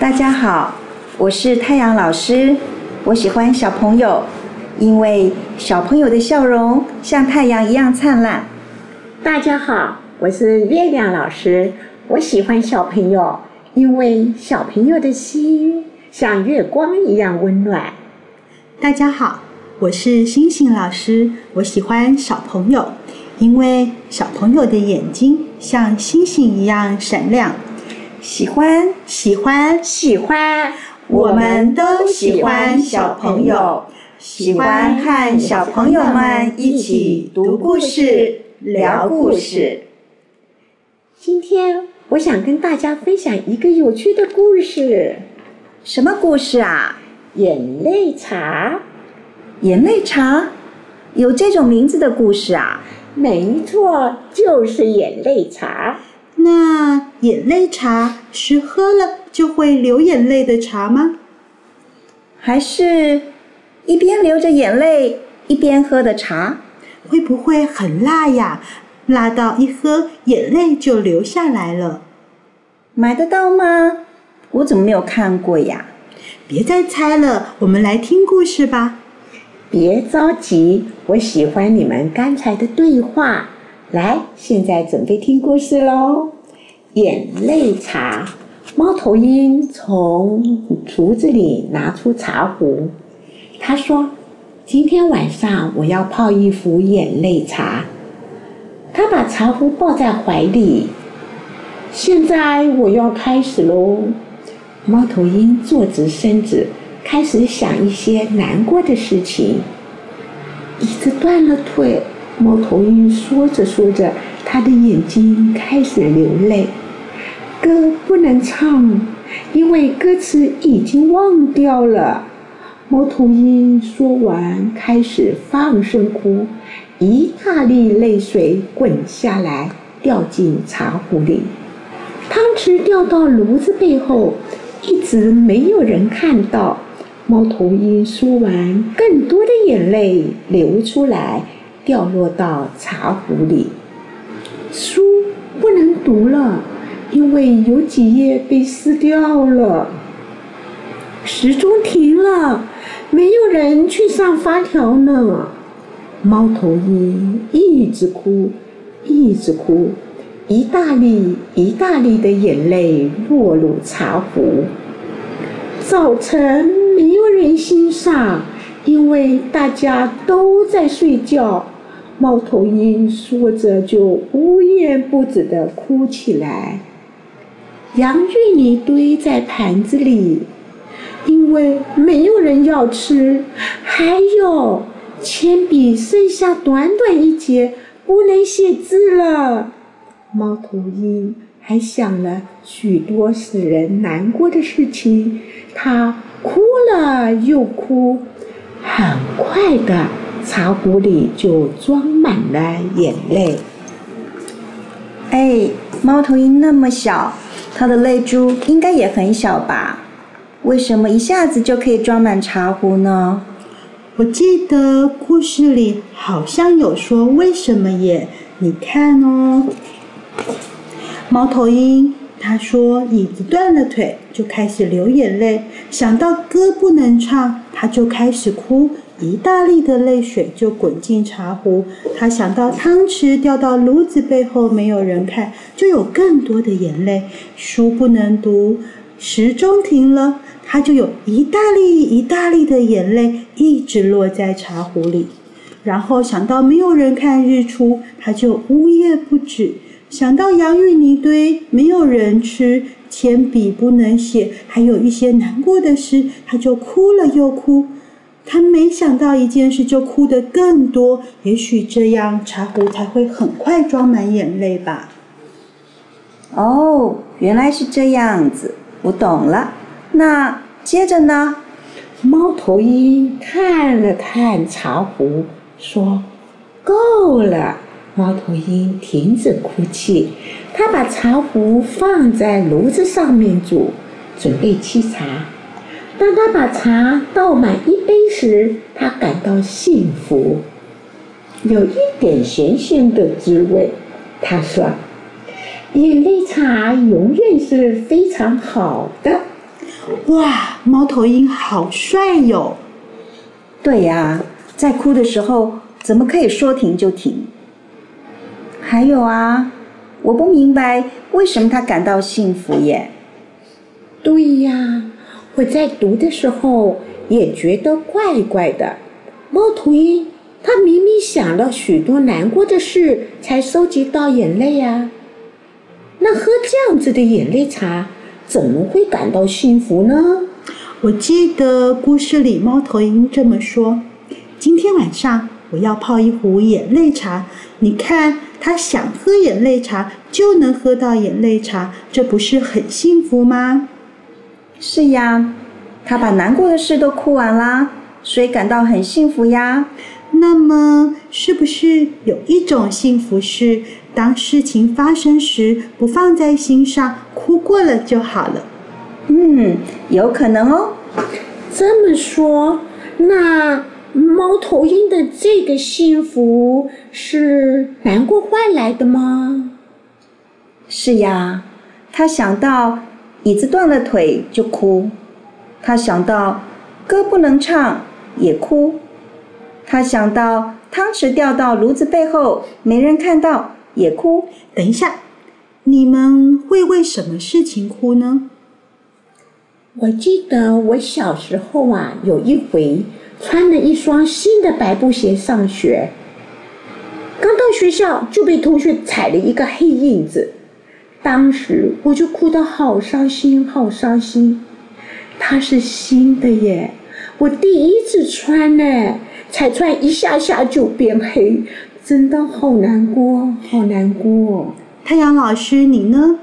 大家好，我是太阳老师。我喜欢小朋友，因为小朋友的笑容像太阳一样灿烂。大家好，我是月亮老师。我喜欢小朋友，因为小朋友的心像月光一样温暖。大家好，我是星星老师。我喜欢小朋友，因为小朋友的眼睛像星星一样闪亮。喜欢，喜欢，喜欢，我们都喜欢小朋友，喜欢和小朋友们一起读故事、聊故事。今天我想跟大家分享一个有趣的故事。什么故事啊？眼泪茶。眼泪茶？有这种名字的故事啊？没错，就是眼泪茶。那眼泪茶是喝了就会流眼泪的茶吗？还是一边流着眼泪一边喝的茶？会不会很辣呀？辣到一喝眼泪就流下来了？买得到吗？我怎么没有看过呀？别再猜了，我们来听故事吧。别着急，我喜欢你们刚才的对话。来，现在准备听故事喽。眼泪茶，猫头鹰从橱子里拿出茶壶，他说：“今天晚上我要泡一壶眼泪茶。”他把茶壶抱在怀里。现在我要开始喽。猫头鹰坐直身子，开始想一些难过的事情。椅子断了腿。猫头鹰说着说着，他的眼睛开始流泪。歌不能唱，因为歌词已经忘掉了。猫头鹰说完，开始放声哭，一大粒泪水滚下来，掉进茶壶里。汤匙掉到炉子背后，一直没有人看到。猫头鹰说完，更多的眼泪流出来。掉落到茶壶里，书不能读了，因为有几页被撕掉了。时钟停了，没有人去上发条呢。猫头鹰一直哭，一直哭，一大粒一大粒的眼泪落入茶壶。早晨没有人欣赏，因为大家都在睡觉。猫头鹰说着，就呜咽不止地哭起来。洋芋泥堆在盘子里，因为没有人要吃。还有铅笔剩下短短一截，不能写字了。猫头鹰还想了许多使人难过的事情，它哭了又哭，很快的。茶壶里就装满了眼泪。哎，猫头鹰那么小，它的泪珠应该也很小吧？为什么一下子就可以装满茶壶呢？我记得故事里好像有说为什么耶？你看哦，猫头鹰他说椅子断了腿就开始流眼泪，想到歌不能唱，他就开始哭。一大粒的泪水就滚进茶壶，他想到汤匙掉到炉子背后没有人看，就有更多的眼泪。书不能读，时钟停了，他就有一大粒一大粒的眼泪一直落在茶壶里。然后想到没有人看日出，他就呜咽不止。想到洋芋泥堆没有人吃，铅笔不能写，还有一些难过的事，他就哭了又哭。他没想到一件事就哭得更多，也许这样茶壶才会很快装满眼泪吧。哦，原来是这样子，我懂了。那接着呢？猫头鹰看了看茶壶，说：“够了。”猫头鹰停止哭泣，他把茶壶放在炉子上面煮，准备沏茶。当他把茶倒满一杯时，他感到幸福，有一点咸咸的滋味。他说：“眼泪茶永远是非常好的。”哇，猫头鹰好帅哟！对呀，在哭的时候怎么可以说停就停？还有啊，我不明白为什么他感到幸福耶？对呀，我在读的时候也觉得怪怪的。猫头鹰，它明明想了许多难过的事，才收集到眼泪呀。那喝这样子的眼泪茶，怎么会感到幸福呢？我记得故事里猫头鹰这么说：“今天晚上我要泡一壶眼泪茶，你看，它想喝眼泪茶就能喝到眼泪茶，这不是很幸福吗？”是呀，他把难过的事都哭完啦，所以感到很幸福呀。那么，是不是有一种幸福是，当事情发生时不放在心上，哭过了就好了？嗯，有可能哦。这么说，那猫头鹰的这个幸福是难过换来的吗？是呀，他想到椅子断了腿就哭，他想到歌不能唱也哭，他想到汤匙掉到炉子背后没人看到也哭。等一下，你们会为什么事情哭呢？我记得我小时候啊，有一回穿了一双新的白布鞋上学，刚到学校就被同学踩了一个黑印子，当时我就哭得好伤心，好伤心。它是新的耶，我第一次穿呢，才穿一下下就变黑，真的好难过，好难过。太阳老师，你呢？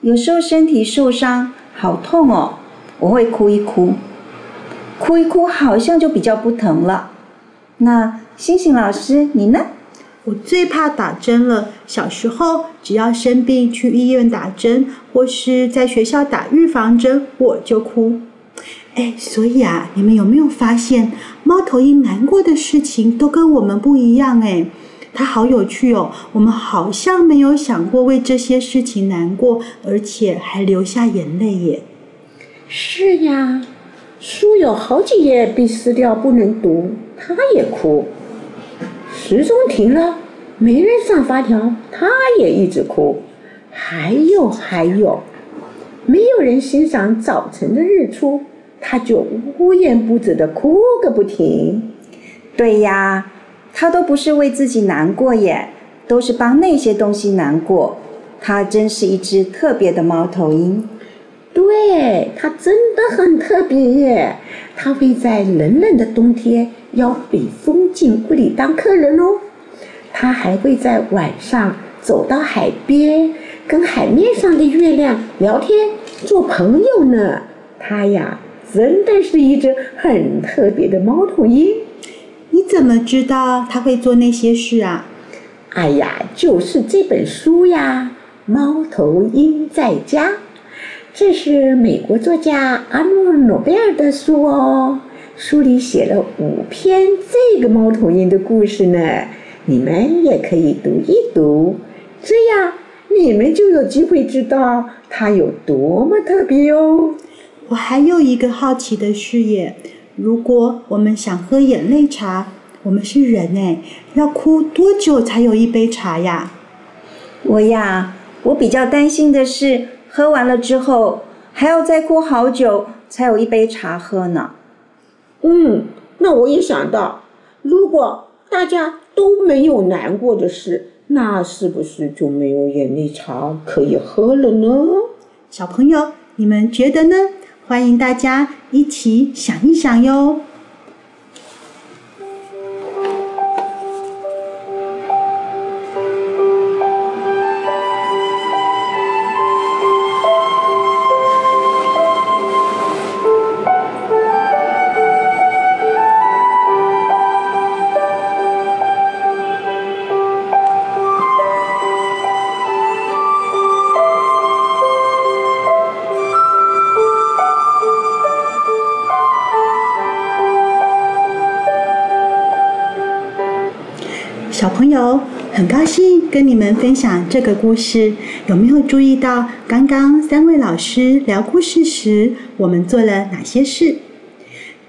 有时候身体受伤，好痛哦。我会哭一哭，哭一哭，好像就比较不疼了。那星星老师，你呢？我最怕打针了。小时候，只要生病去医院打针，或是在学校打预防针，我就哭。哎，所以啊，你们有没有发现，猫头鹰难过的事情都跟我们不一样？哎，它好有趣哦。我们好像没有想过为这些事情难过，而且还流下眼泪耶。是呀，书有好几页被撕掉不能读，他也哭。时钟停了，没人上发条，他也一直哭。还有还有，没有人欣赏早晨的日出，他就无言不止的哭个不停。对呀，他都不是为自己难过耶，都是帮那些东西难过。他真是一只特别的猫头鹰。对它真的很特别耶！它会在冷冷的冬天邀北风进屋里当客人哦。它还会在晚上走到海边，跟海面上的月亮聊天做朋友呢。它呀，真的是一只很特别的猫头鹰。你怎么知道它会做那些事啊？哎呀，就是这本书呀，《猫头鹰在家》。这是美国作家阿诺·诺贝尔的书哦，书里写了五篇这个猫头鹰的故事呢，你们也可以读一读，这样你们就有机会知道它有多么特别哦。我还有一个好奇的事业，如果我们想喝眼泪茶，我们是人哎，要哭多久才有一杯茶呀？我呀，我比较担心的是。喝完了之后，还要再哭好久才有一杯茶喝呢。嗯，那我也想到，如果大家都没有难过的事，那是不是就没有眼泪茶可以喝了呢？小朋友，你们觉得呢？欢迎大家一起想一想哟。小朋友，很高兴跟你们分享这个故事。有没有注意到刚刚三位老师聊故事时，我们做了哪些事？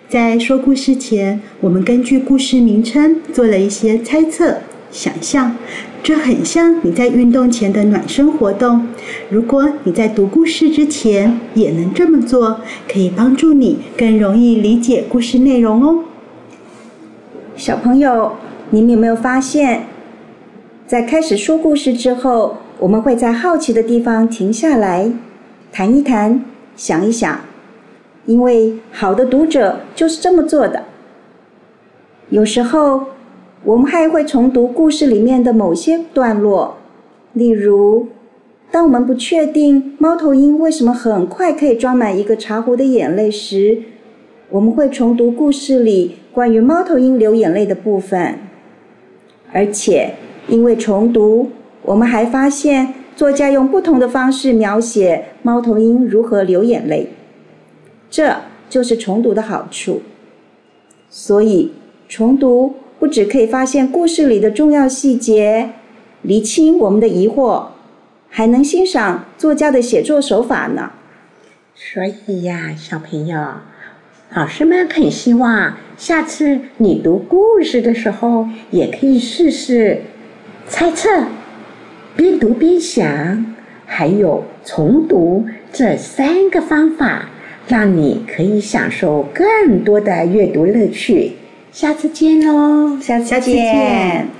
在说故事前，我们根据故事名称做了一些猜测、想象，这很像你在运动前的暖身活动。如果你在读故事之前也能这么做，可以帮助你更容易理解故事内容哦。小朋友，你们有没有发现，在开始说故事之后，我们会在好奇的地方停下来，谈一谈，想一想，因为好的读者就是这么做的。有时候，我们还会重读故事里面的某些段落，例如，当我们不确定猫头鹰为什么很快可以装满一个茶壶的眼泪时，我们会重读故事里关于猫头鹰流眼泪的部分，而且因为重读，我们还发现作家用不同的方式描写猫头鹰如何流眼泪，这就是重读的好处。所以，重读不只可以发现故事里的重要细节，厘清我们的疑惑，还能欣赏作家的写作手法呢。所以呀，小朋友。老师们很希望下次你读故事的时候，也可以试试猜测、边读边想，还有重读这三个方法，让你可以享受更多的阅读乐趣。下次见喽！下次见。